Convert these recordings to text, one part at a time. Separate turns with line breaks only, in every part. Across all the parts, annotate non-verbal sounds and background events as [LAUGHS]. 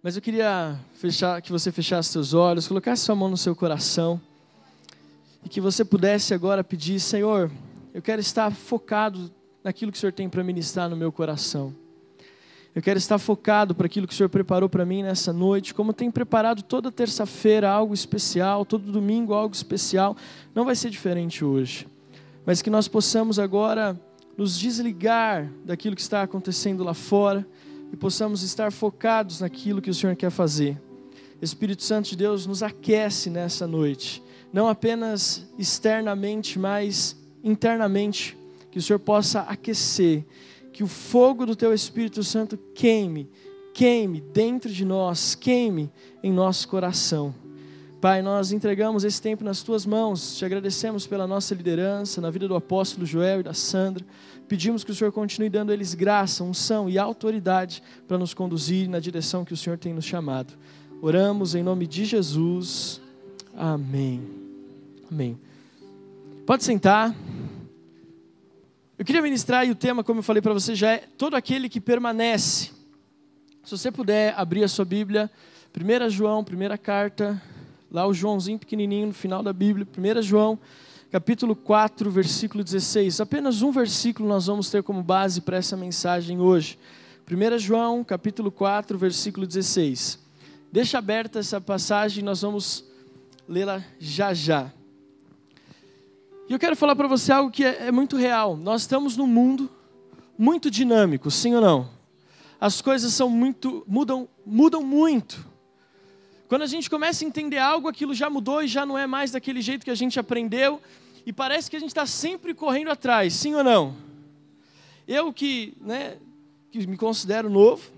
Mas eu queria fechar, que você fechasse seus olhos, colocasse sua mão no seu coração e que você pudesse agora pedir, Senhor, eu quero estar focado naquilo que o Senhor tem para ministrar no meu coração. Eu quero estar focado para aquilo que o Senhor preparou para mim nessa noite, como tem preparado toda terça-feira algo especial, todo domingo algo especial. Não vai ser diferente hoje, mas que nós possamos agora nos desligar daquilo que está acontecendo lá fora e possamos estar focados naquilo que o Senhor quer fazer. Espírito Santo de Deus nos aquece nessa noite, não apenas externamente, mas internamente, que o Senhor possa aquecer, que o fogo do Teu Espírito Santo queime, queime dentro de nós, queime em nosso coração. Pai, nós entregamos esse tempo nas tuas mãos, te agradecemos pela nossa liderança, na vida do apóstolo Joel e da Sandra. Pedimos que o Senhor continue dando a eles graça, unção e autoridade para nos conduzir na direção que o Senhor tem nos chamado. Oramos em nome de Jesus. Amém. Amém. Pode sentar. Eu queria ministrar e o tema, como eu falei para você, já é todo aquele que permanece. Se você puder abrir a sua Bíblia, 1 João, primeira carta, Lá o Joãozinho pequenininho no final da Bíblia, 1 João, capítulo 4, versículo 16. Apenas um versículo nós vamos ter como base para essa mensagem hoje. 1 João, capítulo 4, versículo 16. Deixa aberta essa passagem, nós vamos lê-la já já. E eu quero falar para você algo que é, é muito real. Nós estamos num mundo muito dinâmico, sim ou não? As coisas são muito mudam, mudam muito. Quando a gente começa a entender algo, aquilo já mudou e já não é mais daquele jeito que a gente aprendeu, e parece que a gente está sempre correndo atrás, sim ou não? Eu que, né, que me considero novo,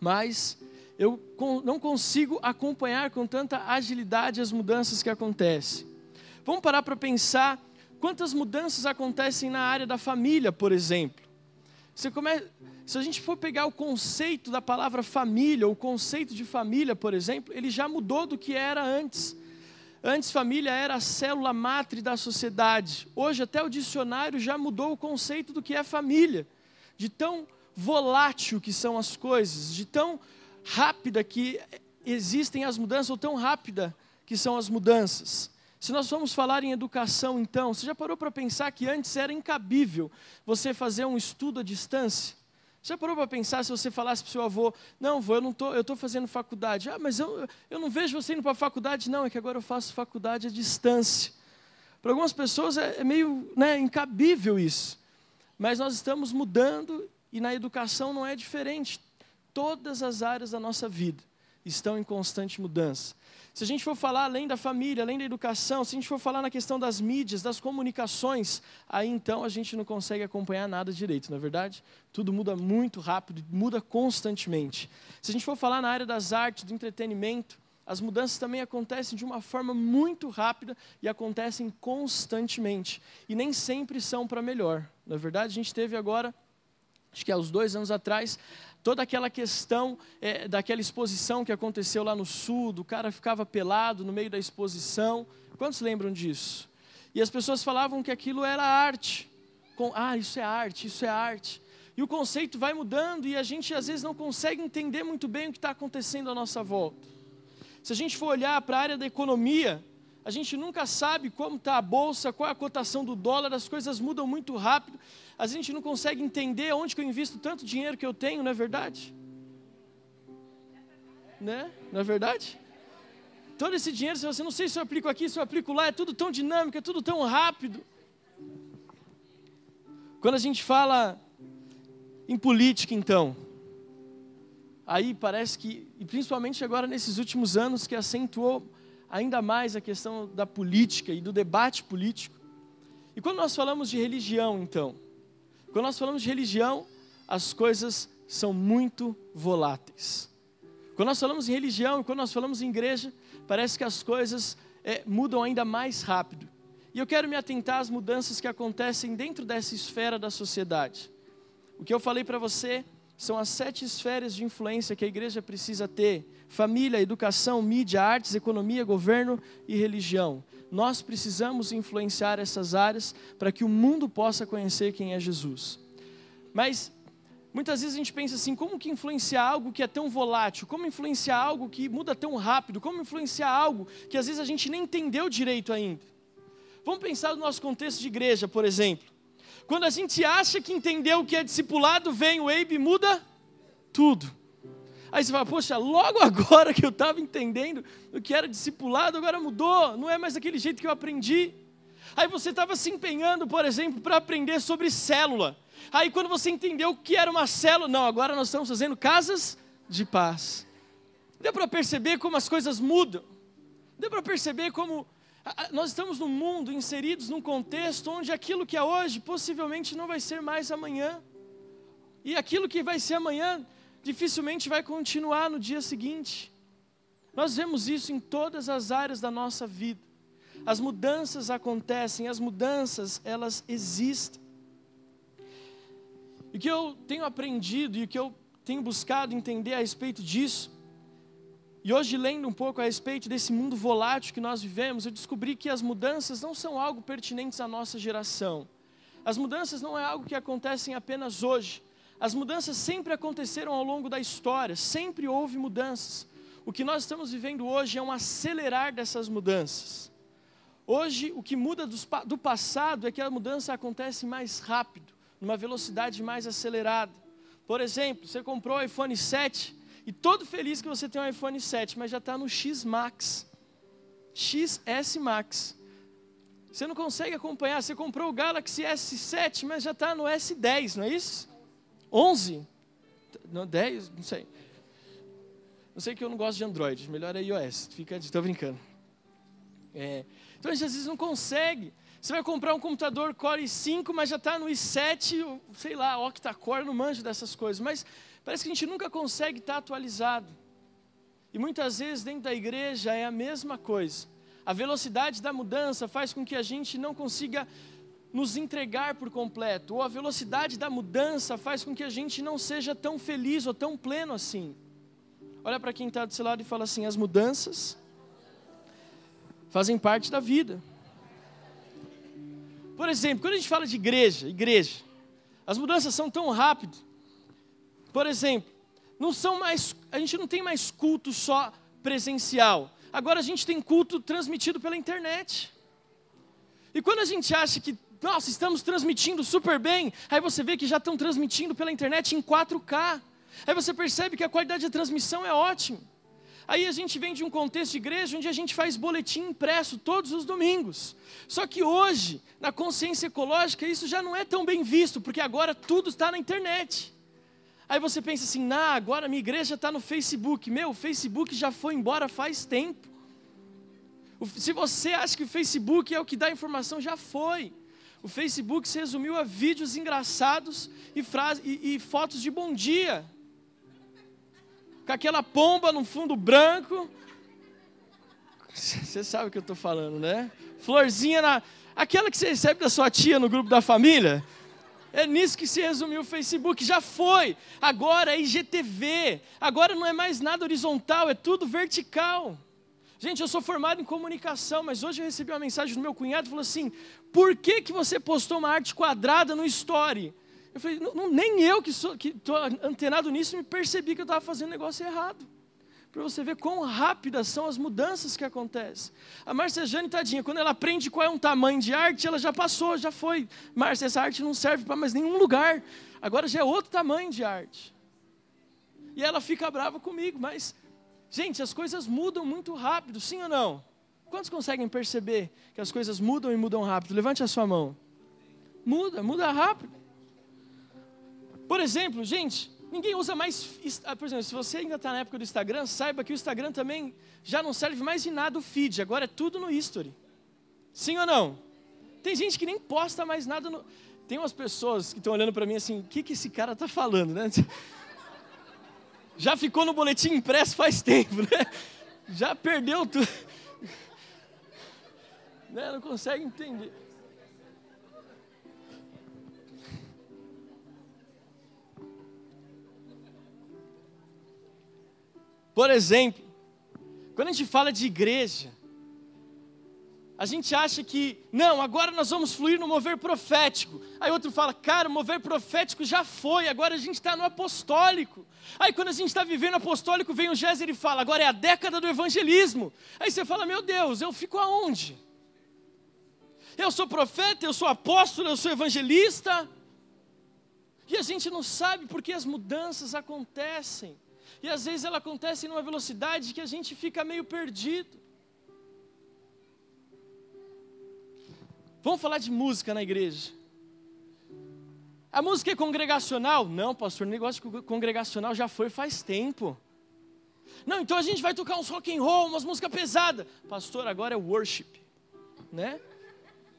mas eu não consigo acompanhar com tanta agilidade as mudanças que acontecem. Vamos parar para pensar quantas mudanças acontecem na área da família, por exemplo. Você come... Se a gente for pegar o conceito da palavra família, o conceito de família, por exemplo, ele já mudou do que era antes. Antes, família era a célula matre da sociedade. Hoje, até o dicionário já mudou o conceito do que é família. De tão volátil que são as coisas, de tão rápida que existem as mudanças, ou tão rápida que são as mudanças. Se nós formos falar em educação, então, você já parou para pensar que antes era incabível você fazer um estudo à distância? Já parou para pensar se você falasse para o seu avô, não, avô, eu não tô, eu estou fazendo faculdade. Ah, mas eu, eu não vejo você indo para a faculdade. Não, é que agora eu faço faculdade à distância. Para algumas pessoas é, é meio né, incabível isso. Mas nós estamos mudando e na educação não é diferente. Todas as áreas da nossa vida estão em constante mudança. Se a gente for falar além da família, além da educação, se a gente for falar na questão das mídias, das comunicações, aí então a gente não consegue acompanhar nada direito, não é verdade? Tudo muda muito rápido, muda constantemente. Se a gente for falar na área das artes, do entretenimento, as mudanças também acontecem de uma forma muito rápida e acontecem constantemente. E nem sempre são para melhor. Na é verdade, a gente teve agora, acho que há uns dois anos atrás, toda aquela questão é, daquela exposição que aconteceu lá no sul, do cara ficava pelado no meio da exposição. Quantos lembram disso? E as pessoas falavam que aquilo era arte. Com, ah, isso é arte, isso é arte. E o conceito vai mudando e a gente às vezes não consegue entender muito bem o que está acontecendo à nossa volta. Se a gente for olhar para a área da economia, a gente nunca sabe como está a bolsa, qual é a cotação do dólar, as coisas mudam muito rápido. A gente não consegue entender onde que eu invisto tanto dinheiro que eu tenho, não é verdade? Né? Não é verdade? Todo esse dinheiro, se você não sei se eu aplico aqui, se eu aplico lá, é tudo tão dinâmico, é tudo tão rápido. Quando a gente fala em política, então, aí parece que, e principalmente agora nesses últimos anos, que acentuou ainda mais a questão da política e do debate político. E quando nós falamos de religião, então, quando nós falamos de religião, as coisas são muito voláteis. Quando nós falamos em religião e quando nós falamos em igreja, parece que as coisas é, mudam ainda mais rápido. E eu quero me atentar às mudanças que acontecem dentro dessa esfera da sociedade. O que eu falei para você são as sete esferas de influência que a igreja precisa ter: família, educação, mídia, artes, economia, governo e religião. Nós precisamos influenciar essas áreas para que o mundo possa conhecer quem é Jesus. Mas Muitas vezes a gente pensa assim: como que influenciar algo que é tão volátil? Como influenciar algo que muda tão rápido? Como influenciar algo que às vezes a gente nem entendeu direito ainda? Vamos pensar no nosso contexto de igreja, por exemplo. Quando a gente acha que entendeu o que é discipulado, vem o Abe e muda tudo. Aí você fala, poxa, logo [LAUGHS] agora que eu estava entendendo o que era discipulado, agora mudou, não é mais daquele jeito que eu aprendi. Aí você estava se empenhando, por exemplo, para aprender sobre célula. Aí quando você entendeu o que era uma célula, não, agora nós estamos fazendo casas de paz. Deu para perceber como as coisas mudam. Deu para perceber como nós estamos num mundo inseridos num contexto onde aquilo que é hoje possivelmente não vai ser mais amanhã. E aquilo que vai ser amanhã dificilmente vai continuar no dia seguinte. Nós vemos isso em todas as áreas da nossa vida. As mudanças acontecem, as mudanças elas existem. E o que eu tenho aprendido e o que eu tenho buscado entender a respeito disso, e hoje lendo um pouco a respeito desse mundo volátil que nós vivemos, eu descobri que as mudanças não são algo pertinentes à nossa geração. As mudanças não é algo que acontecem apenas hoje. As mudanças sempre aconteceram ao longo da história, sempre houve mudanças. O que nós estamos vivendo hoje é um acelerar dessas mudanças. Hoje, o que muda do passado é que a mudança acontece mais rápido, numa velocidade mais acelerada. Por exemplo, você comprou o iPhone 7 e todo feliz que você tem um iPhone 7, mas já está no X Max, XS Max. Você não consegue acompanhar. Você comprou o Galaxy S7, mas já está no S10, não é isso? 11? Não, 10? Não sei. Não sei que eu não gosto de Android, melhor é iOS. Fica, estou brincando. É, então a gente às vezes não consegue. Você vai comprar um computador Core i5, mas já está no i7, sei lá, octa-core, não manjo dessas coisas. Mas parece que a gente nunca consegue estar atualizado. E muitas vezes dentro da igreja é a mesma coisa. A velocidade da mudança faz com que a gente não consiga nos entregar por completo, ou a velocidade da mudança faz com que a gente não seja tão feliz ou tão pleno assim. Olha para quem está do seu lado e fala assim: as mudanças fazem parte da vida. Por exemplo, quando a gente fala de igreja, igreja, as mudanças são tão rápidas. Por exemplo, não são mais, a gente não tem mais culto só presencial. Agora a gente tem culto transmitido pela internet. E quando a gente acha que, nossa, estamos transmitindo super bem, aí você vê que já estão transmitindo pela internet em 4K. Aí você percebe que a qualidade da transmissão é ótima. Aí a gente vem de um contexto de igreja onde a gente faz boletim impresso todos os domingos. Só que hoje, na consciência ecológica, isso já não é tão bem visto, porque agora tudo está na internet. Aí você pensa assim, nah, agora minha igreja está no Facebook. Meu, o Facebook já foi embora faz tempo. Se você acha que o Facebook é o que dá informação, já foi. O Facebook se resumiu a vídeos engraçados e, frase, e, e fotos de bom dia com aquela pomba no fundo branco. [LAUGHS] Você sabe o que eu estou falando, né? Florzinha na. Aquela que você recebe da sua tia no grupo da família. É nisso que se resumiu o Facebook. Já foi. Agora é IGTV. Agora não é mais nada horizontal, é tudo vertical. Gente, eu sou formado em comunicação, mas hoje eu recebi uma mensagem do meu cunhado falou assim: por que, que você postou uma arte quadrada no story? Eu falei, não, nem eu que estou antenado nisso me percebi que eu estava fazendo negócio errado. Para você ver quão rápidas são as mudanças que acontecem. A Márcia Jane, tadinha, quando ela aprende qual é um tamanho de arte, ela já passou, já foi. Márcia, essa arte não serve para mais nenhum lugar. Agora já é outro tamanho de arte. E ela fica brava comigo, mas, gente, as coisas mudam muito rápido, sim ou não? Quantos conseguem perceber que as coisas mudam e mudam rápido? Levante a sua mão. Muda, muda rápido. Por exemplo, gente, ninguém usa mais. Por exemplo, se você ainda está na época do Instagram, saiba que o Instagram também já não serve mais de nada o feed, agora é tudo no history. Sim ou não? Tem gente que nem posta mais nada no. Tem umas pessoas que estão olhando para mim assim: o que, que esse cara está falando, né? [LAUGHS] Já ficou no boletim impresso faz [LAUGHS] tempo, né? Já perdeu tudo. [LAUGHS] Né? Não consegue entender. Por exemplo, quando a gente fala de igreja, A gente acha que, não, agora nós vamos fluir no mover profético. Aí outro fala, cara, o mover profético já foi, agora a gente está no apostólico. Aí quando a gente está vivendo apostólico, vem o Géser e fala, agora é a década do evangelismo. Aí você fala, meu Deus, eu fico aonde? Eu sou profeta, eu sou apóstolo, eu sou evangelista. E a gente não sabe porque as mudanças acontecem. E às vezes elas acontecem numa velocidade que a gente fica meio perdido. Vamos falar de música na igreja. A música é congregacional? Não, pastor, o negócio congregacional já foi faz tempo. Não, então a gente vai tocar uns rock and roll, umas músicas pesadas. Pastor, agora é worship, né?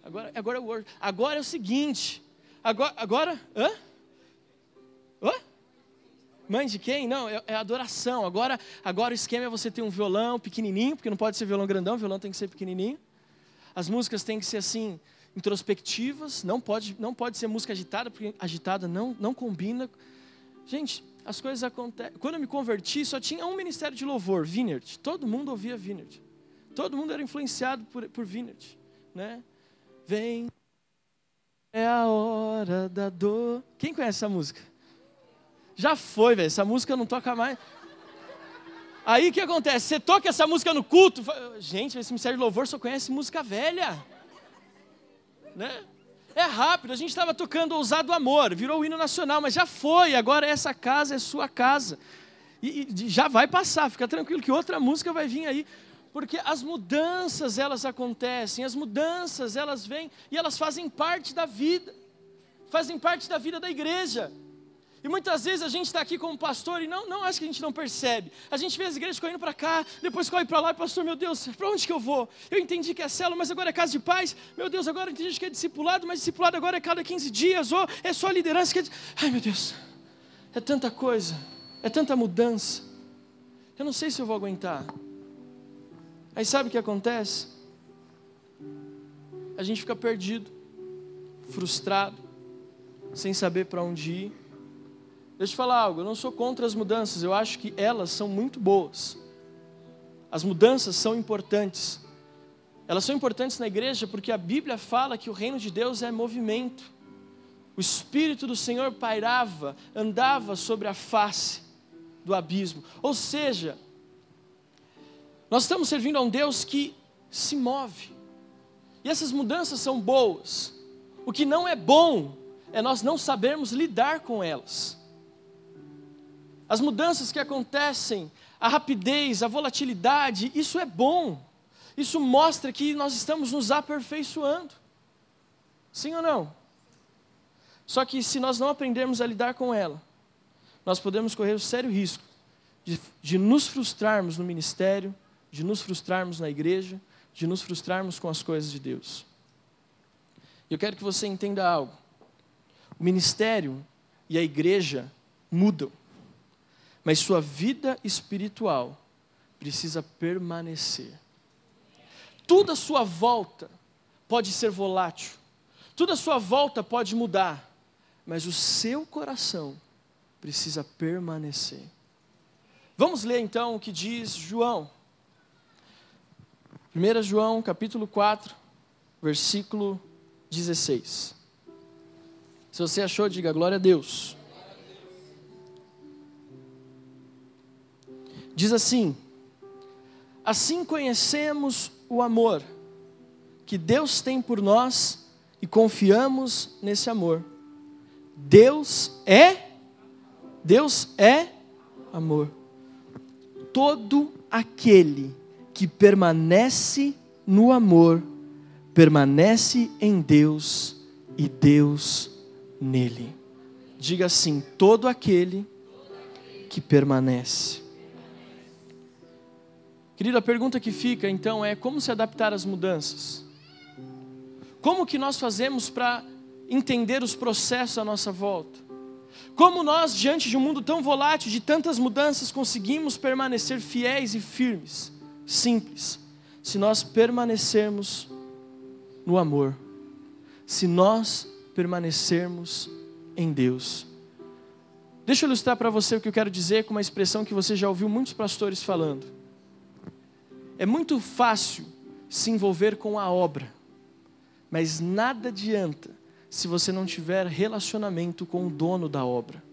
Agora, agora é worship. Agora é o seguinte. Agora, agora, hã? Hã? Mãe de quem? Não, é, é, adoração. Agora, agora o esquema é você ter um violão pequenininho, porque não pode ser violão grandão, violão tem que ser pequenininho. As músicas têm que ser assim, introspectivas, não pode, não pode ser música agitada, porque agitada não, não combina. Gente, as coisas acontecem. Quando eu me converti, só tinha um ministério de louvor, Vineyard. Todo mundo ouvia Vineyard. Todo mundo era influenciado por, por Vineyard. Né? Vem, é a hora da dor. Quem conhece essa música? Já foi, velho. Essa música não toca mais. Aí o que acontece? Você toca essa música no culto. Gente, esse ministério de louvor só conhece música velha né? É rápido, a gente estava tocando Ousado Amor, virou o hino nacional, mas já foi, agora essa casa é sua casa. E, e já vai passar, fica tranquilo que outra música vai vir aí, porque as mudanças elas acontecem, as mudanças elas vêm e elas fazem parte da vida, fazem parte da vida da igreja. E muitas vezes a gente está aqui como pastor e não, não acho que a gente não percebe. A gente vê as igrejas correndo para cá, depois corre para lá, e pastor, meu Deus, para onde que eu vou? Eu entendi que é célula, mas agora é casa de paz. Meu Deus, agora eu entendi que é discipulado, mas discipulado agora é cada 15 dias, ou é só liderança. Que é... Ai meu Deus, é tanta coisa, é tanta mudança. Eu não sei se eu vou aguentar. Aí sabe o que acontece? A gente fica perdido, frustrado, sem saber para onde ir Deixa eu falar algo, eu não sou contra as mudanças, eu acho que elas são muito boas. As mudanças são importantes. Elas são importantes na igreja porque a Bíblia fala que o reino de Deus é movimento. O Espírito do Senhor pairava, andava sobre a face do abismo. Ou seja, nós estamos servindo a um Deus que se move. E essas mudanças são boas. O que não é bom é nós não sabermos lidar com elas as mudanças que acontecem, a rapidez, a volatilidade, isso é bom. Isso mostra que nós estamos nos aperfeiçoando. Sim ou não? Só que se nós não aprendermos a lidar com ela, nós podemos correr o sério risco de, de nos frustrarmos no ministério, de nos frustrarmos na igreja, de nos frustrarmos com as coisas de Deus. Eu quero que você entenda algo. O ministério e a igreja mudam mas sua vida espiritual precisa permanecer. Tudo à sua volta pode ser volátil, tudo à sua volta pode mudar, mas o seu coração precisa permanecer. Vamos ler então o que diz João. 1 João, capítulo 4, versículo 16. Se você achou, diga glória a Deus. Diz assim: Assim conhecemos o amor que Deus tem por nós e confiamos nesse amor. Deus é Deus é amor. Todo aquele que permanece no amor permanece em Deus e Deus nele. Diga assim: todo aquele que permanece. Querido, a pergunta que fica então é como se adaptar às mudanças? Como que nós fazemos para entender os processos à nossa volta? Como nós, diante de um mundo tão volátil, de tantas mudanças, conseguimos permanecer fiéis e firmes? Simples. Se nós permanecermos no amor, se nós permanecermos em Deus. Deixa eu ilustrar para você o que eu quero dizer com uma expressão que você já ouviu muitos pastores falando. É muito fácil se envolver com a obra, mas nada adianta se você não tiver relacionamento com o dono da obra.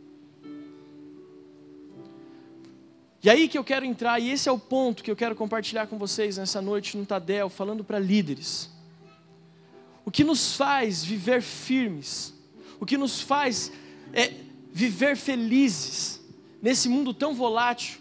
E aí que eu quero entrar, e esse é o ponto que eu quero compartilhar com vocês nessa noite no Tadel, falando para líderes. O que nos faz viver firmes, o que nos faz é, viver felizes nesse mundo tão volátil,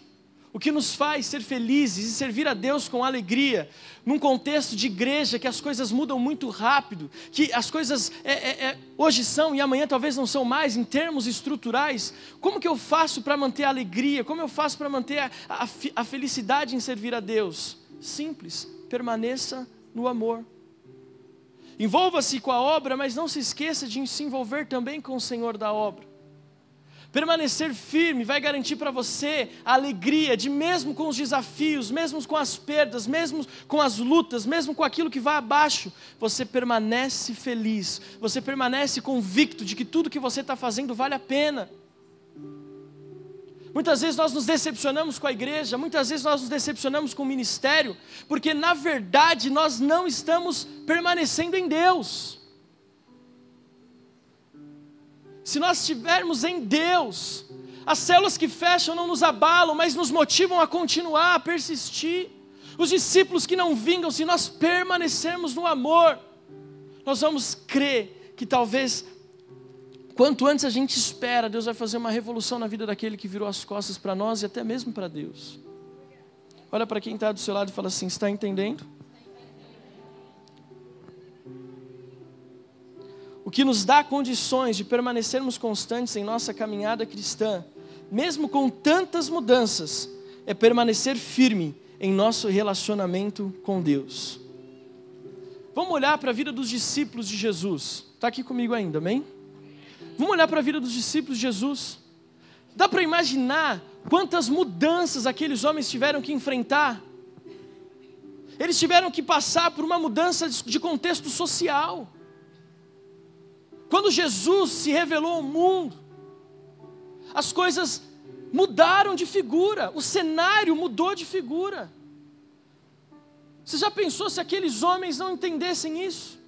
o que nos faz ser felizes e servir a Deus com alegria, num contexto de igreja que as coisas mudam muito rápido, que as coisas é, é, é, hoje são e amanhã talvez não são mais em termos estruturais, como que eu faço para manter a alegria? Como eu faço para manter a, a, a felicidade em servir a Deus? Simples, permaneça no amor. Envolva-se com a obra, mas não se esqueça de se envolver também com o Senhor da obra. Permanecer firme vai garantir para você a alegria de, mesmo com os desafios, mesmo com as perdas, mesmo com as lutas, mesmo com aquilo que vai abaixo, você permanece feliz, você permanece convicto de que tudo que você está fazendo vale a pena. Muitas vezes nós nos decepcionamos com a igreja, muitas vezes nós nos decepcionamos com o ministério, porque na verdade nós não estamos permanecendo em Deus. Se nós estivermos em Deus, as células que fecham não nos abalam, mas nos motivam a continuar, a persistir. Os discípulos que não vingam, se nós permanecermos no amor, nós vamos crer que talvez, quanto antes a gente espera, Deus vai fazer uma revolução na vida daquele que virou as costas para nós e até mesmo para Deus. Olha para quem está do seu lado e fala assim: está entendendo? O que nos dá condições de permanecermos constantes em nossa caminhada cristã, mesmo com tantas mudanças, é permanecer firme em nosso relacionamento com Deus. Vamos olhar para a vida dos discípulos de Jesus. Está aqui comigo ainda, amém? Vamos olhar para a vida dos discípulos de Jesus. Dá para imaginar quantas mudanças aqueles homens tiveram que enfrentar? Eles tiveram que passar por uma mudança de contexto social. Quando Jesus se revelou ao mundo, as coisas mudaram de figura, o cenário mudou de figura. Você já pensou se aqueles homens não entendessem isso?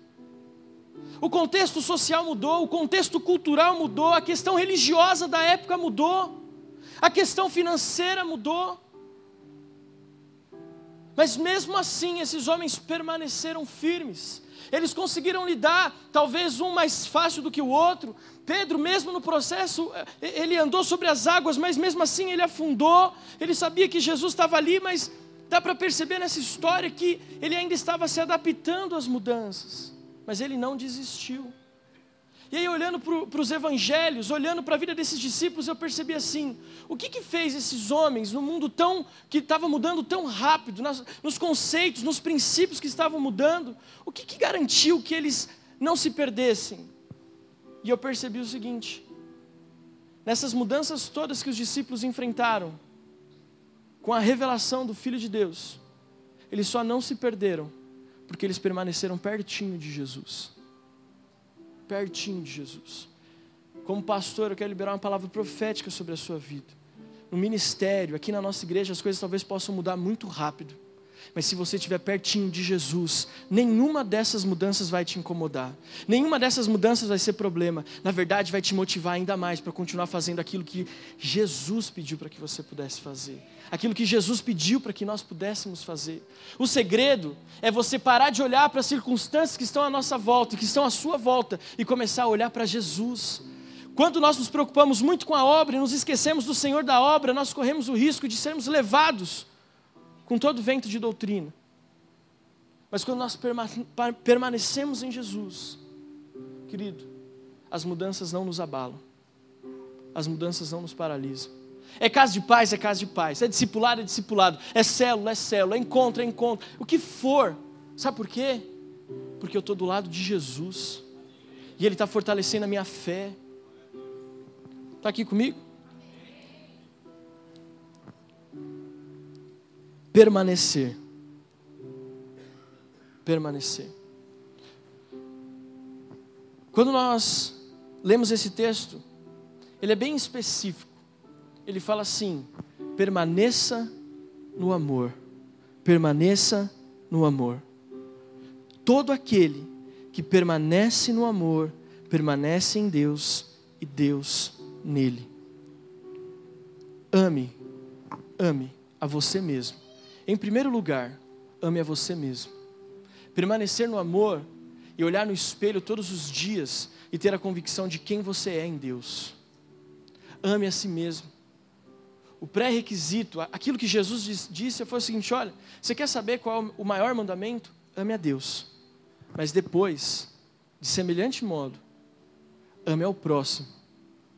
O contexto social mudou, o contexto cultural mudou, a questão religiosa da época mudou, a questão financeira mudou. Mas mesmo assim, esses homens permaneceram firmes, eles conseguiram lidar, talvez um mais fácil do que o outro. Pedro, mesmo no processo, eh, ele andou sobre as águas, mas mesmo assim ele afundou. Ele sabia que Jesus estava ali, mas dá para perceber nessa história que ele ainda estava se adaptando às mudanças, mas ele não desistiu. E aí, olhando para os evangelhos, olhando para a vida desses discípulos, eu percebi assim: o que, que fez esses homens no mundo tão que estava mudando tão rápido, nas, nos conceitos, nos princípios que estavam mudando, o que, que garantiu que eles não se perdessem? E eu percebi o seguinte: nessas mudanças todas que os discípulos enfrentaram, com a revelação do Filho de Deus, eles só não se perderam porque eles permaneceram pertinho de Jesus pertinho de Jesus. Como pastor, eu quero liberar uma palavra profética sobre a sua vida. No ministério, aqui na nossa igreja, as coisas talvez possam mudar muito rápido. Mas se você estiver pertinho de Jesus, nenhuma dessas mudanças vai te incomodar. Nenhuma dessas mudanças vai ser problema. Na verdade, vai te motivar ainda mais para continuar fazendo aquilo que Jesus pediu para que você pudesse fazer. Aquilo que Jesus pediu para que nós pudéssemos fazer. O segredo é você parar de olhar para as circunstâncias que estão à nossa volta, que estão à sua volta, e começar a olhar para Jesus. Quando nós nos preocupamos muito com a obra e nos esquecemos do Senhor da obra, nós corremos o risco de sermos levados com todo vento de doutrina. Mas quando nós permanecemos em Jesus, querido, as mudanças não nos abalam, as mudanças não nos paralisam. É casa de paz, é casa de paz, é discipulado, é discipulado, é célula, é célula, é encontro, é encontro, o que for. Sabe por quê? Porque eu estou do lado de Jesus, e Ele está fortalecendo a minha fé. Está aqui comigo? Permanecer. Permanecer. Quando nós lemos esse texto, ele é bem específico. Ele fala assim: permaneça no amor. Permaneça no amor. todo aquele que permanece no amor, permanece em Deus e Deus nele. Ame, ame a você mesmo. Em primeiro lugar, ame a você mesmo. Permanecer no amor e olhar no espelho todos os dias e ter a convicção de quem você é em Deus. Ame a si mesmo. O pré-requisito, aquilo que Jesus disse foi o seguinte: olha, você quer saber qual é o maior mandamento? Ame a Deus. Mas depois, de semelhante modo, ame ao próximo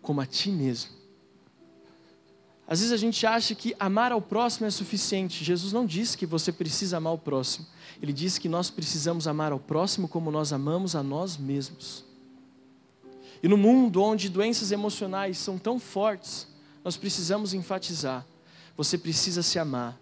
como a ti mesmo. Às vezes a gente acha que amar ao próximo é suficiente. Jesus não disse que você precisa amar o próximo. Ele disse que nós precisamos amar ao próximo como nós amamos a nós mesmos. E no mundo onde doenças emocionais são tão fortes, nós precisamos enfatizar: você precisa se amar,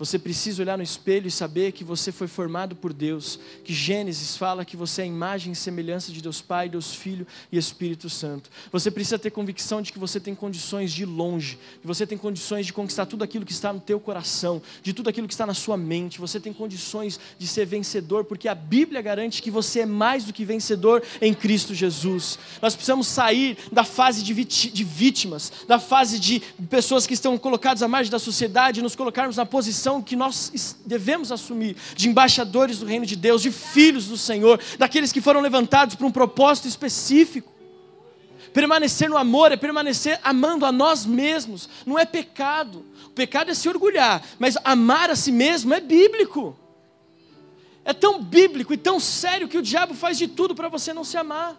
você precisa olhar no espelho e saber que você foi formado por Deus, que Gênesis fala que você é a imagem e semelhança de Deus Pai, Deus Filho e Espírito Santo. Você precisa ter convicção de que você tem condições de ir longe, que você tem condições de conquistar tudo aquilo que está no teu coração, de tudo aquilo que está na sua mente. Você tem condições de ser vencedor, porque a Bíblia garante que você é mais do que vencedor em Cristo Jesus. Nós precisamos sair da fase de, vítimas, da fase de pessoas que estão colocadas à margem da sociedade, nos colocarmos na posição posição que nós devemos assumir de embaixadores do reino de Deus, de filhos do Senhor, daqueles que foram levantados para um propósito específico. Permanecer no amor é permanecer amando a nós mesmos, não é pecado. O pecado é se orgulhar, mas amar a si mesmo é bíblico. É tão bíblico e tão sério que o diabo faz de tudo para você não se amar,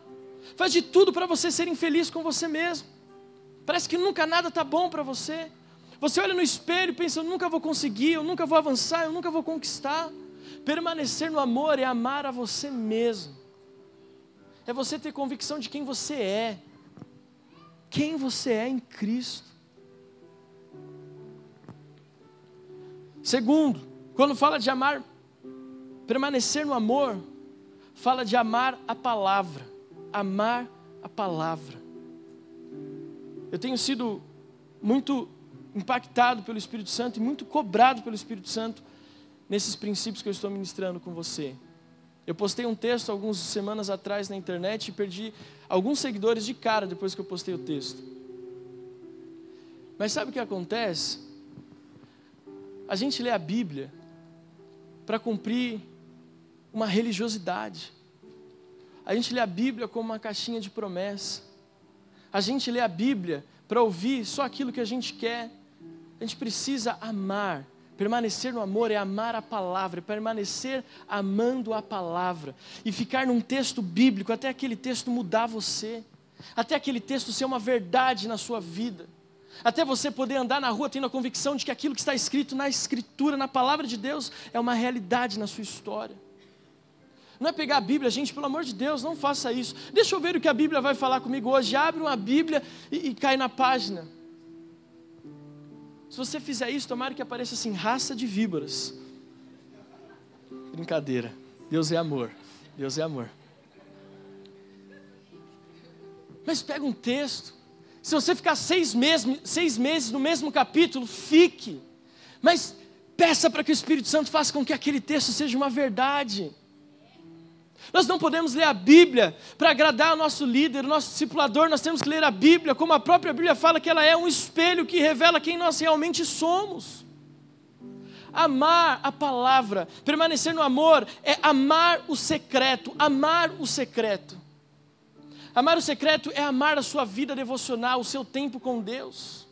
faz de tudo para você ser infeliz com você mesmo. Parece que nunca nada está bom para você. Você olha no espelho e pensa: eu nunca vou conseguir, eu nunca vou avançar, eu nunca vou conquistar. Permanecer no amor é amar a você mesmo, é você ter convicção de quem você é, quem você é em Cristo. Segundo, quando fala de amar, permanecer no amor, fala de amar a palavra, amar a palavra. Eu tenho sido muito impactado pelo Espírito Santo e muito cobrado pelo Espírito Santo nesses princípios que eu estou ministrando com você. Eu postei um texto algumas semanas atrás na internet e perdi alguns seguidores de cara depois que eu postei o texto. Mas sabe o que acontece? A gente lê a Bíblia para cumprir uma religiosidade. A gente lê a Bíblia como uma caixinha de promessa. A gente lê a Bíblia para ouvir só aquilo que a gente quer. A gente precisa amar. Permanecer no amor é amar a palavra, é permanecer amando a palavra e ficar num texto bíblico até aquele texto mudar você, até aquele texto ser uma verdade na sua vida, até você poder andar na rua tendo a convicção de que aquilo que está escrito na Escritura, na palavra de Deus, é uma realidade na sua história. Não é pegar a Bíblia, gente, pelo amor de Deus, não faça isso. Deixa eu ver o que a Bíblia vai falar comigo hoje. Abre uma Bíblia e, e cai na página. Se você fizer isso, tomara que apareça assim, raça de víboras. Brincadeira. Deus é amor. Deus é amor. Mas pega um texto. Se você ficar seis meses, seis meses no mesmo capítulo, fique. Mas peça para que o Espírito Santo faça com que aquele texto seja uma verdade. Nós não podemos ler a Bíblia para agradar o nosso líder, o nosso discipulador, nós temos que ler a Bíblia, como a própria Bíblia fala, que ela é um espelho que revela quem nós realmente somos. Amar a palavra, permanecer no amor, é amar o secreto, amar o secreto. Amar o secreto é amar a sua vida devocional, o seu tempo com Deus.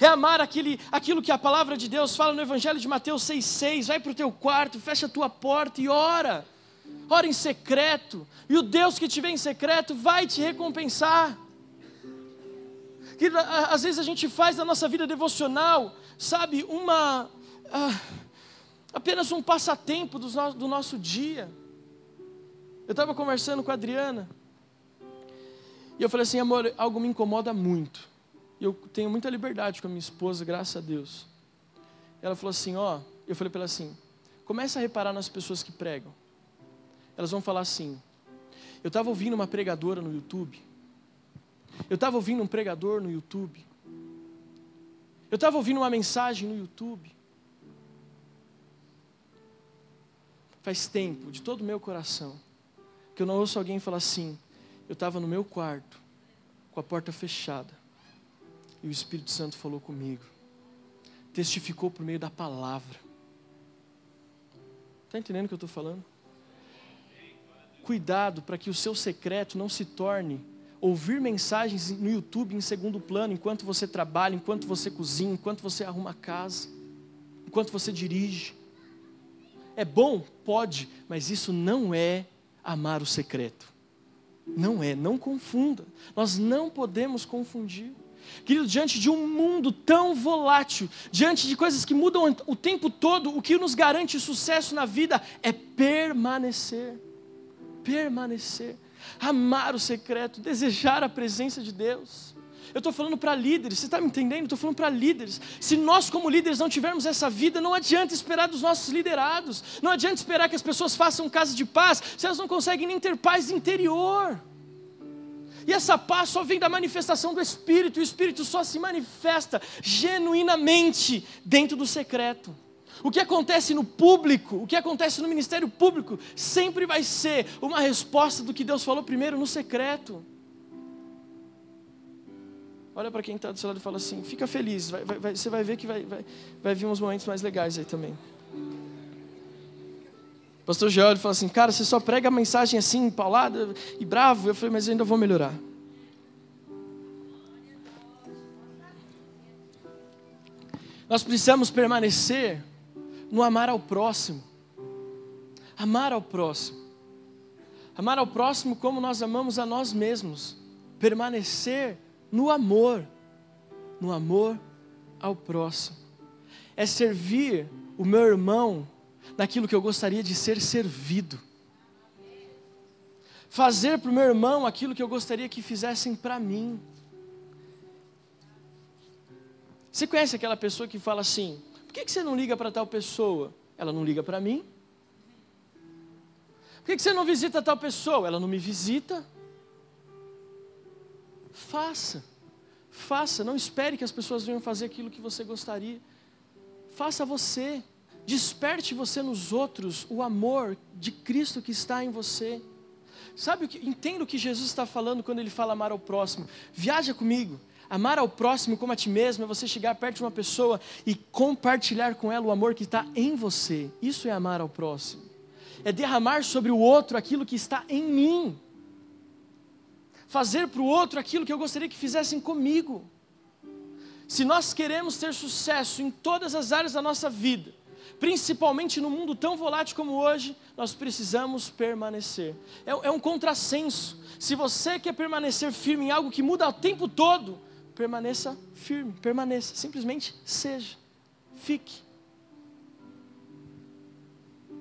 É amar aquele, aquilo que a palavra de Deus fala no Evangelho de Mateus 6,6. Vai para o teu quarto, fecha a tua porta e ora ora em secreto, e o Deus que te vê em secreto vai te recompensar. Que às vezes a gente faz da nossa vida devocional, sabe, uma ah, apenas um passatempo do, do nosso dia. Eu estava conversando com a Adriana, e eu falei assim, amor, algo me incomoda muito. E eu tenho muita liberdade com a minha esposa, graças a Deus. Ela falou assim, ó, eu falei para ela assim, começa a reparar nas pessoas que pregam elas vão falar assim: Eu estava ouvindo uma pregadora no YouTube. Eu estava ouvindo um pregador no YouTube. Eu estava ouvindo uma mensagem no YouTube. faz tempo, de todo o meu coração, que eu não ouço alguém falar assim: eu estava no meu quarto, com a porta fechada, e o Espírito Santo falou comigo, testificou por meio da palavra. Está entendendo o que eu estou falando? Cuidado para que o seu secreto não se torne ouvir mensagens no YouTube em segundo plano, enquanto você trabalha, enquanto você cozinha, enquanto você arruma a casa, enquanto você dirige. É bom? Pode, mas isso não é amar o secreto. Não é, não confunda. Nós não podemos confundir. Querido, diante de um mundo tão volátil, diante de coisas que mudam o tempo todo, o que nos garante sucesso na vida é permanecer. Permanecer amar o secreto, desejar a presença de Deus. Eu estou falando para líderes, você está me entendendo? Estou falando para líderes. Se nós, como líderes, não tivermos essa vida, não adianta esperar dos nossos liderados, não adianta esperar que as pessoas façam casa de paz, se elas não conseguem nem ter paz interior. E essa paz só vem da manifestação do Espírito, e o Espírito só se manifesta genuinamente dentro do secreto. O que acontece no público, o que acontece no ministério público, sempre vai ser uma resposta do que Deus falou primeiro no secreto. Olha para quem está do seu lado e fala assim: fica feliz, vai, vai, você vai ver que vai, vai, vai vir uns momentos mais legais aí também. Pastor George fala assim: cara, você só prega a mensagem assim, paulada e bravo. Eu falei, mas eu ainda vou melhorar. Nós precisamos permanecer no amar ao próximo. Amar ao próximo. Amar ao próximo como nós amamos a nós mesmos. Permanecer no amor. No amor ao próximo. É servir o meu irmão naquilo que eu gostaria de ser servido. Fazer para o meu irmão aquilo que eu gostaria que fizessem para mim. Você conhece aquela pessoa que fala assim: por que, que você não liga para tal pessoa? Ela não liga para mim. Por que, que você não visita tal pessoa? Ela não me visita. Faça, faça, não espere que as pessoas venham fazer aquilo que você gostaria. Faça você, desperte você nos outros o amor de Cristo que está em você. Sabe o que? Entenda o que Jesus está falando quando ele fala amar ao próximo. Viaja comigo. Amar ao próximo como a ti mesmo é você chegar perto de uma pessoa e compartilhar com ela o amor que está em você. Isso é amar ao próximo. É derramar sobre o outro aquilo que está em mim. Fazer para o outro aquilo que eu gostaria que fizessem comigo. Se nós queremos ter sucesso em todas as áreas da nossa vida, principalmente no mundo tão volátil como hoje, nós precisamos permanecer. É, é um contrassenso. Se você quer permanecer firme em algo que muda o tempo todo, permaneça firme, permaneça, simplesmente seja, fique.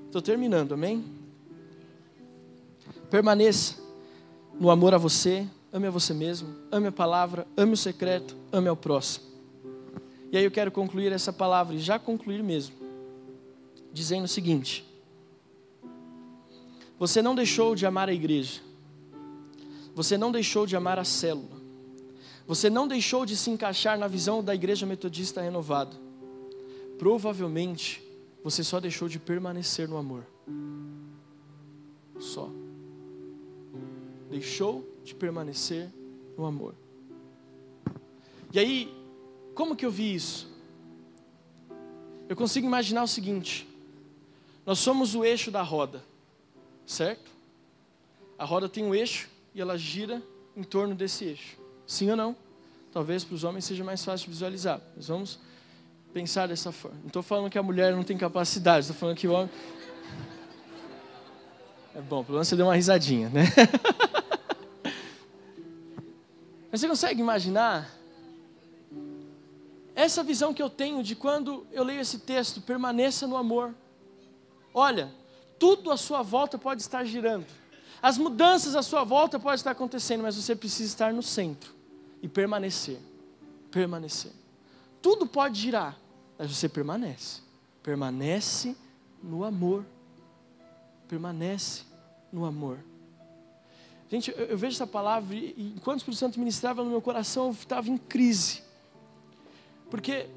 Estou terminando, amém? Permaneça no amor a você, ame a você mesmo, ame a palavra, ame o secreto, ame ao próximo. E aí eu quero concluir essa palavra, e já concluir mesmo, dizendo o seguinte: Você não deixou de amar a igreja, você não deixou de amar a célula, você não deixou de se encaixar na visão da igreja metodista renovada. Provavelmente você só deixou de permanecer no amor. Só. Deixou de permanecer no amor. E aí, como que eu vi isso? Eu consigo imaginar o seguinte: nós somos o eixo da roda, certo? A roda tem um eixo e ela gira em torno desse eixo. Sim ou não? Talvez para os homens seja mais fácil visualizar. Mas vamos pensar dessa forma. Não estou falando que a mulher não tem capacidade, estou falando que o homem. [LAUGHS] É bom, pelo menos você deu uma risadinha, né? [LAUGHS] Mas você consegue imaginar essa visão que eu tenho de quando eu leio esse texto, permaneça no amor. Olha, tudo à sua volta pode estar girando. As mudanças à sua volta podem estar acontecendo, mas você precisa estar no centro e permanecer. Permanecer. Tudo pode girar, mas você permanece. Permanece no amor. Permanece no amor. Gente, eu, eu vejo essa palavra e, enquanto o Espírito Santo ministrava no meu coração, eu estava em crise. Porque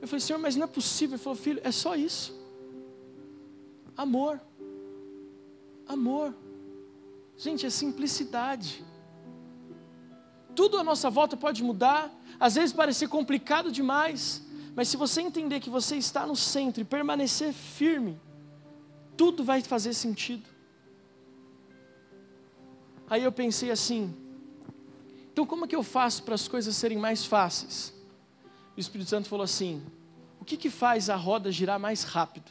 eu falei, Senhor, mas não é possível. Ele falou, filho, é só isso. Amor. Amor. Gente, é simplicidade. Tudo à nossa volta pode mudar, às vezes parecer complicado demais, mas se você entender que você está no centro e permanecer firme, tudo vai fazer sentido. Aí eu pensei assim: então como é que eu faço para as coisas serem mais fáceis? O Espírito Santo falou assim: o que, que faz a roda girar mais rápido?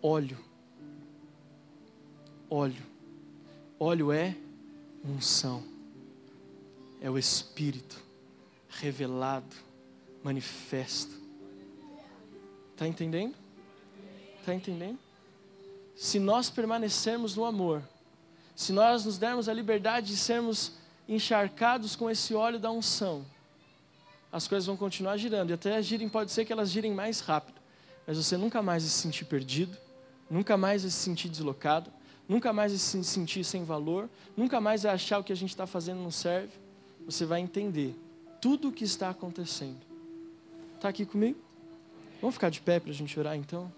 Óleo. Óleo. Óleo é unção. É o Espírito revelado, manifesto. Está entendendo? Está entendendo? Se nós permanecermos no amor, se nós nos dermos a liberdade de sermos encharcados com esse óleo da unção, as coisas vão continuar girando. E até girem, pode ser que elas girem mais rápido. Mas você nunca mais vai se sentir perdido, nunca mais vai se sentir deslocado, nunca mais vai se sentir sem valor, nunca mais vai achar o que a gente está fazendo não serve. Você vai entender tudo o que está acontecendo. Está aqui comigo? Vamos ficar de pé para a gente orar então?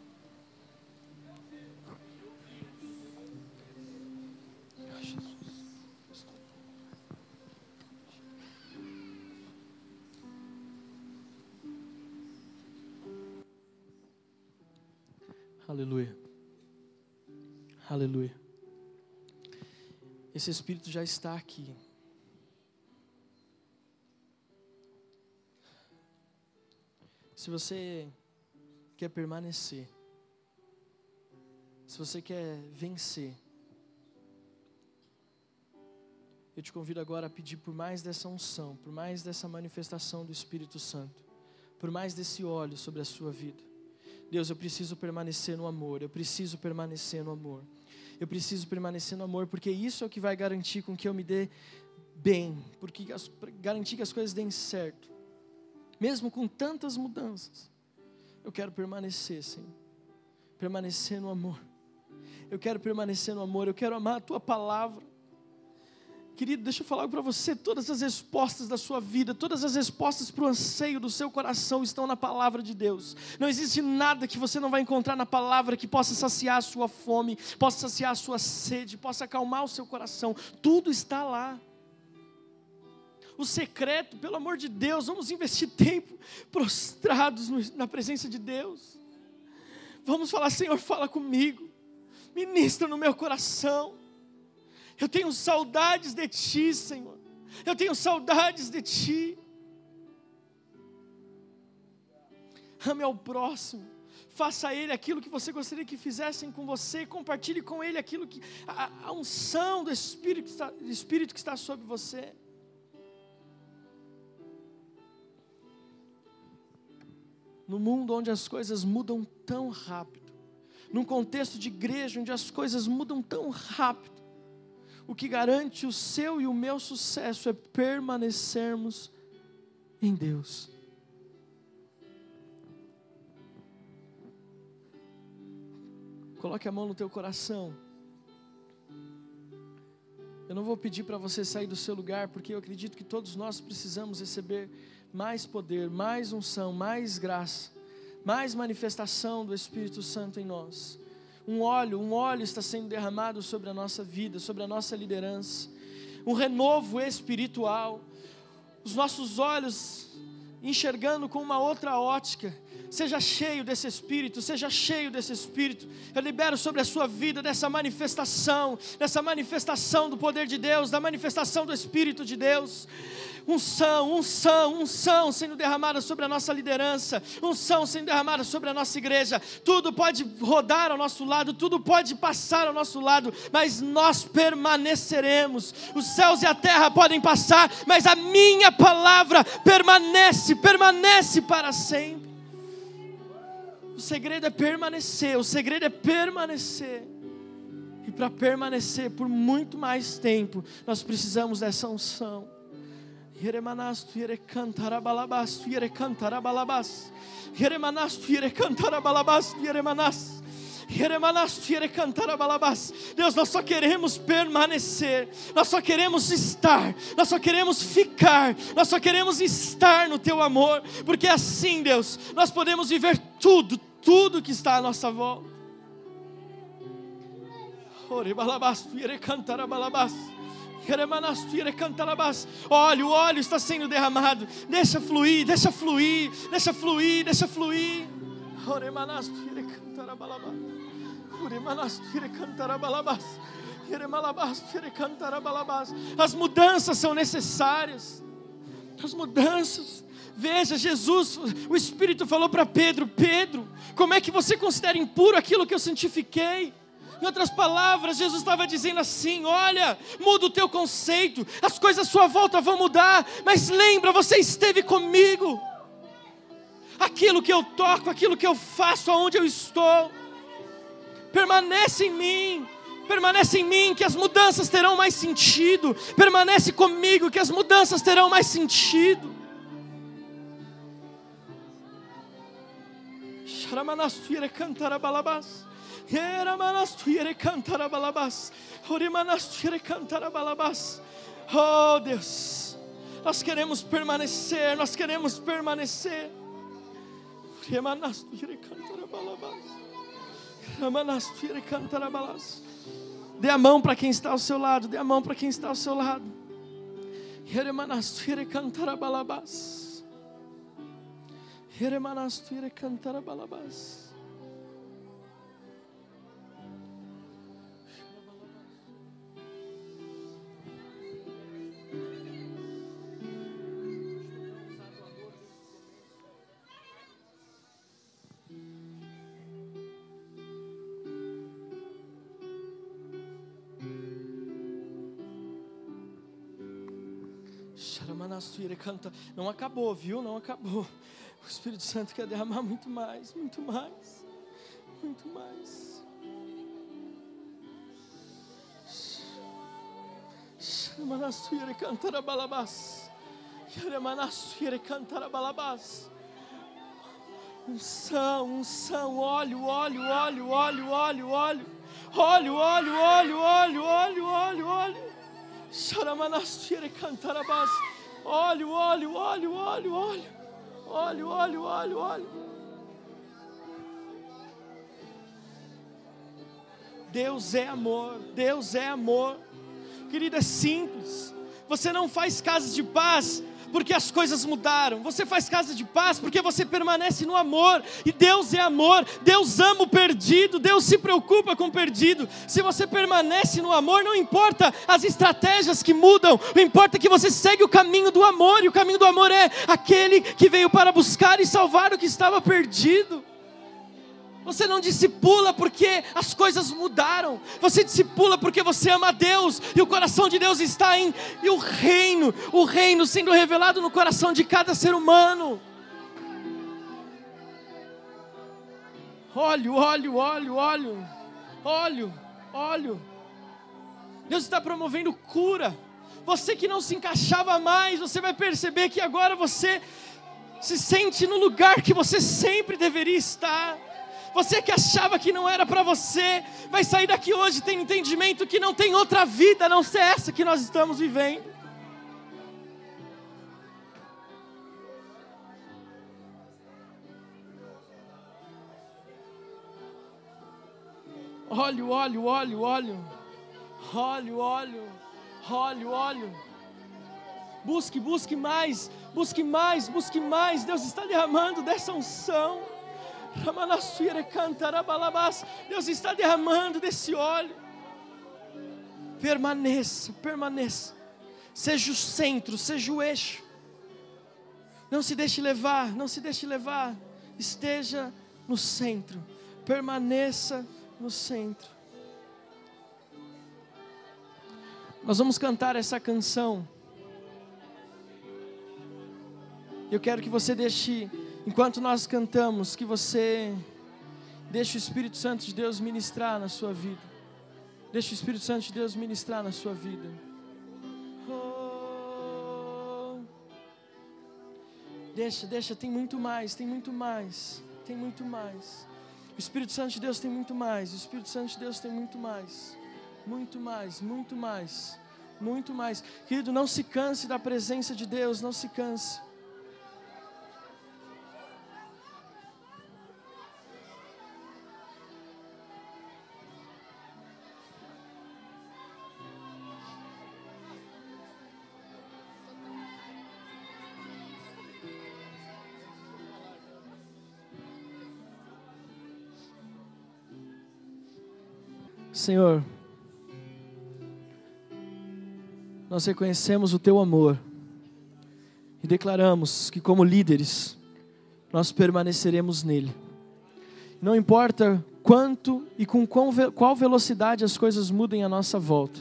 Aleluia. Aleluia. Esse Espírito já está aqui. Se você quer permanecer, se você quer vencer, eu te convido agora a pedir por mais dessa unção, por mais dessa manifestação do Espírito Santo, por mais desse óleo sobre a sua vida. Deus, eu preciso permanecer no amor, eu preciso permanecer no amor. Eu preciso permanecer no amor, porque isso é o que vai garantir com que eu me dê bem, porque garantir que as coisas deem certo. Mesmo com tantas mudanças, eu quero permanecer, Senhor. Permanecer no amor. Eu quero permanecer no amor, eu quero amar a tua palavra. Querido, deixa eu falar para você: todas as respostas da sua vida, todas as respostas para o anseio do seu coração estão na palavra de Deus. Não existe nada que você não vai encontrar na palavra que possa saciar a sua fome, possa saciar a sua sede, possa acalmar o seu coração. Tudo está lá. O secreto, pelo amor de Deus, vamos investir tempo prostrados na presença de Deus. Vamos falar, Senhor, fala comigo, ministra no meu coração. Eu tenho saudades de Ti, Senhor. Eu tenho saudades de Ti. Ame ao próximo. Faça a Ele aquilo que você gostaria que fizessem com você. Compartilhe com Ele aquilo que. a, a unção do Espírito que, está, do Espírito que está sobre você. No mundo onde as coisas mudam tão rápido, num contexto de igreja onde as coisas mudam tão rápido, o que garante o seu e o meu sucesso é permanecermos em Deus. Coloque a mão no teu coração. Eu não vou pedir para você sair do seu lugar, porque eu acredito que todos nós precisamos receber mais poder, mais unção, mais graça, mais manifestação do Espírito Santo em nós. Um óleo, um óleo está sendo derramado sobre a nossa vida, sobre a nossa liderança, um renovo espiritual, os nossos olhos enxergando com uma outra ótica, Seja cheio desse Espírito, seja cheio desse Espírito. Eu libero sobre a sua vida dessa manifestação, dessa manifestação do poder de Deus, da manifestação do Espírito de Deus. Unção, unção, unção sendo derramada sobre a nossa liderança, unção sendo derramada sobre a nossa igreja. Tudo pode rodar ao nosso lado, tudo pode passar ao nosso lado, mas nós permaneceremos. Os céus e a terra podem passar, mas a minha palavra permanece, permanece para sempre. O segredo é permanecer, o segredo é permanecer. E para permanecer por muito mais tempo, nós precisamos dessa unção. Yeremanastu yere cantarabalabas, yere cantarabalabas. Yeremanastu yere cantarabalabas, yeremanas. Deus, nós só queremos permanecer, nós só queremos estar, nós só queremos ficar, nós só queremos estar no Teu amor, porque assim, Deus, nós podemos viver tudo, tudo que está à nossa volta. Óleo, o óleo está sendo derramado. Deixa fluir, deixa fluir, deixa fluir, deixa fluir. As mudanças são necessárias. As mudanças. Veja, Jesus, o Espírito falou para Pedro: Pedro, como é que você considera impuro aquilo que eu santifiquei? Em outras palavras, Jesus estava dizendo assim: olha, muda o teu conceito, as coisas à sua volta vão mudar, mas lembra, você esteve comigo. Aquilo que eu toco, aquilo que eu faço, aonde eu estou, permanece em mim, permanece em mim, que as mudanças terão mais sentido, permanece comigo, que as mudanças terão mais sentido. Sharamanasture cantar balabas. Oh Deus, nós queremos permanecer, nós queremos permanecer. Dê a mão para quem está ao seu lado, dê a mão para quem está ao seu lado. Yeremanastire balabas. Yeremanastire balabas. canta. Não acabou, viu? Não acabou. O Espírito Santo quer derramar muito mais, muito mais, muito mais. Shamanasuire cantara balabas. Yaremanasuire cantara balabas. Unção, unção, óleo, óleo, óleo, óleo, óleo, óleo. Óleo, óleo, óleo, óleo, óleo, óleo, óleo. Sharamanasuire cantarabas. Óleo, óleo, óleo, óleo, óleo. Óleo, óleo, óleo, óleo. Deus é amor, Deus é amor. Querida, é simples. Você não faz casas de paz porque as coisas mudaram. Você faz casa de paz porque você permanece no amor. E Deus é amor. Deus ama o perdido. Deus se preocupa com o perdido. Se você permanece no amor, não importa as estratégias que mudam. O importa é que você segue o caminho do amor. E o caminho do amor é aquele que veio para buscar e salvar o que estava perdido. Você não discipula porque as coisas mudaram. Você discipula porque você ama Deus e o coração de Deus está em e o reino, o reino sendo revelado no coração de cada ser humano. Óleo, óleo, óleo, óleo, óleo, óleo. Deus está promovendo cura. Você que não se encaixava mais, você vai perceber que agora você se sente no lugar que você sempre deveria estar. Você que achava que não era para você, vai sair daqui hoje tendo entendimento que não tem outra vida a não ser essa que nós estamos vivendo. Óleo, óleo, óleo, óleo. Óleo, óleo, óleo, óleo. Busque, busque mais, busque mais, busque mais. Deus está derramando dessa unção. Deus está derramando desse óleo. Permaneça, permaneça. Seja o centro, seja o eixo. Não se deixe levar, não se deixe levar. Esteja no centro. Permaneça no centro. Nós vamos cantar essa canção. Eu quero que você deixe Enquanto nós cantamos, que você deixe o Espírito Santo de Deus ministrar na sua vida. Deixe o Espírito Santo de Deus ministrar na sua vida. Deixa, deixa, tem muito mais, tem muito mais, tem muito mais. O Espírito Santo de Deus tem muito mais, o Espírito Santo de Deus tem muito mais, muito mais, muito mais, muito mais. Querido, não se canse da presença de Deus, não se canse. Senhor, nós reconhecemos o teu amor e declaramos que, como líderes, nós permaneceremos nele. Não importa quanto e com qual velocidade as coisas mudem à nossa volta,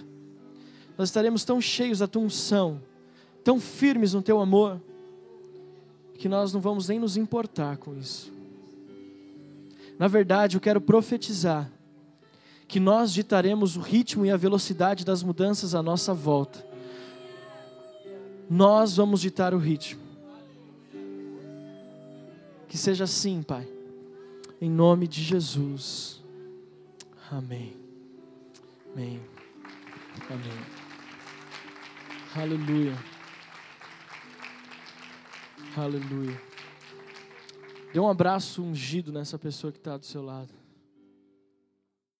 nós estaremos tão cheios da tua unção, tão firmes no teu amor, que nós não vamos nem nos importar com isso. Na verdade, eu quero profetizar que nós ditaremos o ritmo e a velocidade das mudanças à nossa volta. Nós vamos ditar o ritmo. Que seja assim, Pai. Em nome de Jesus. Amém. Amém. Amém. Aleluia. Aleluia. Dê um abraço ungido nessa pessoa que está do seu lado.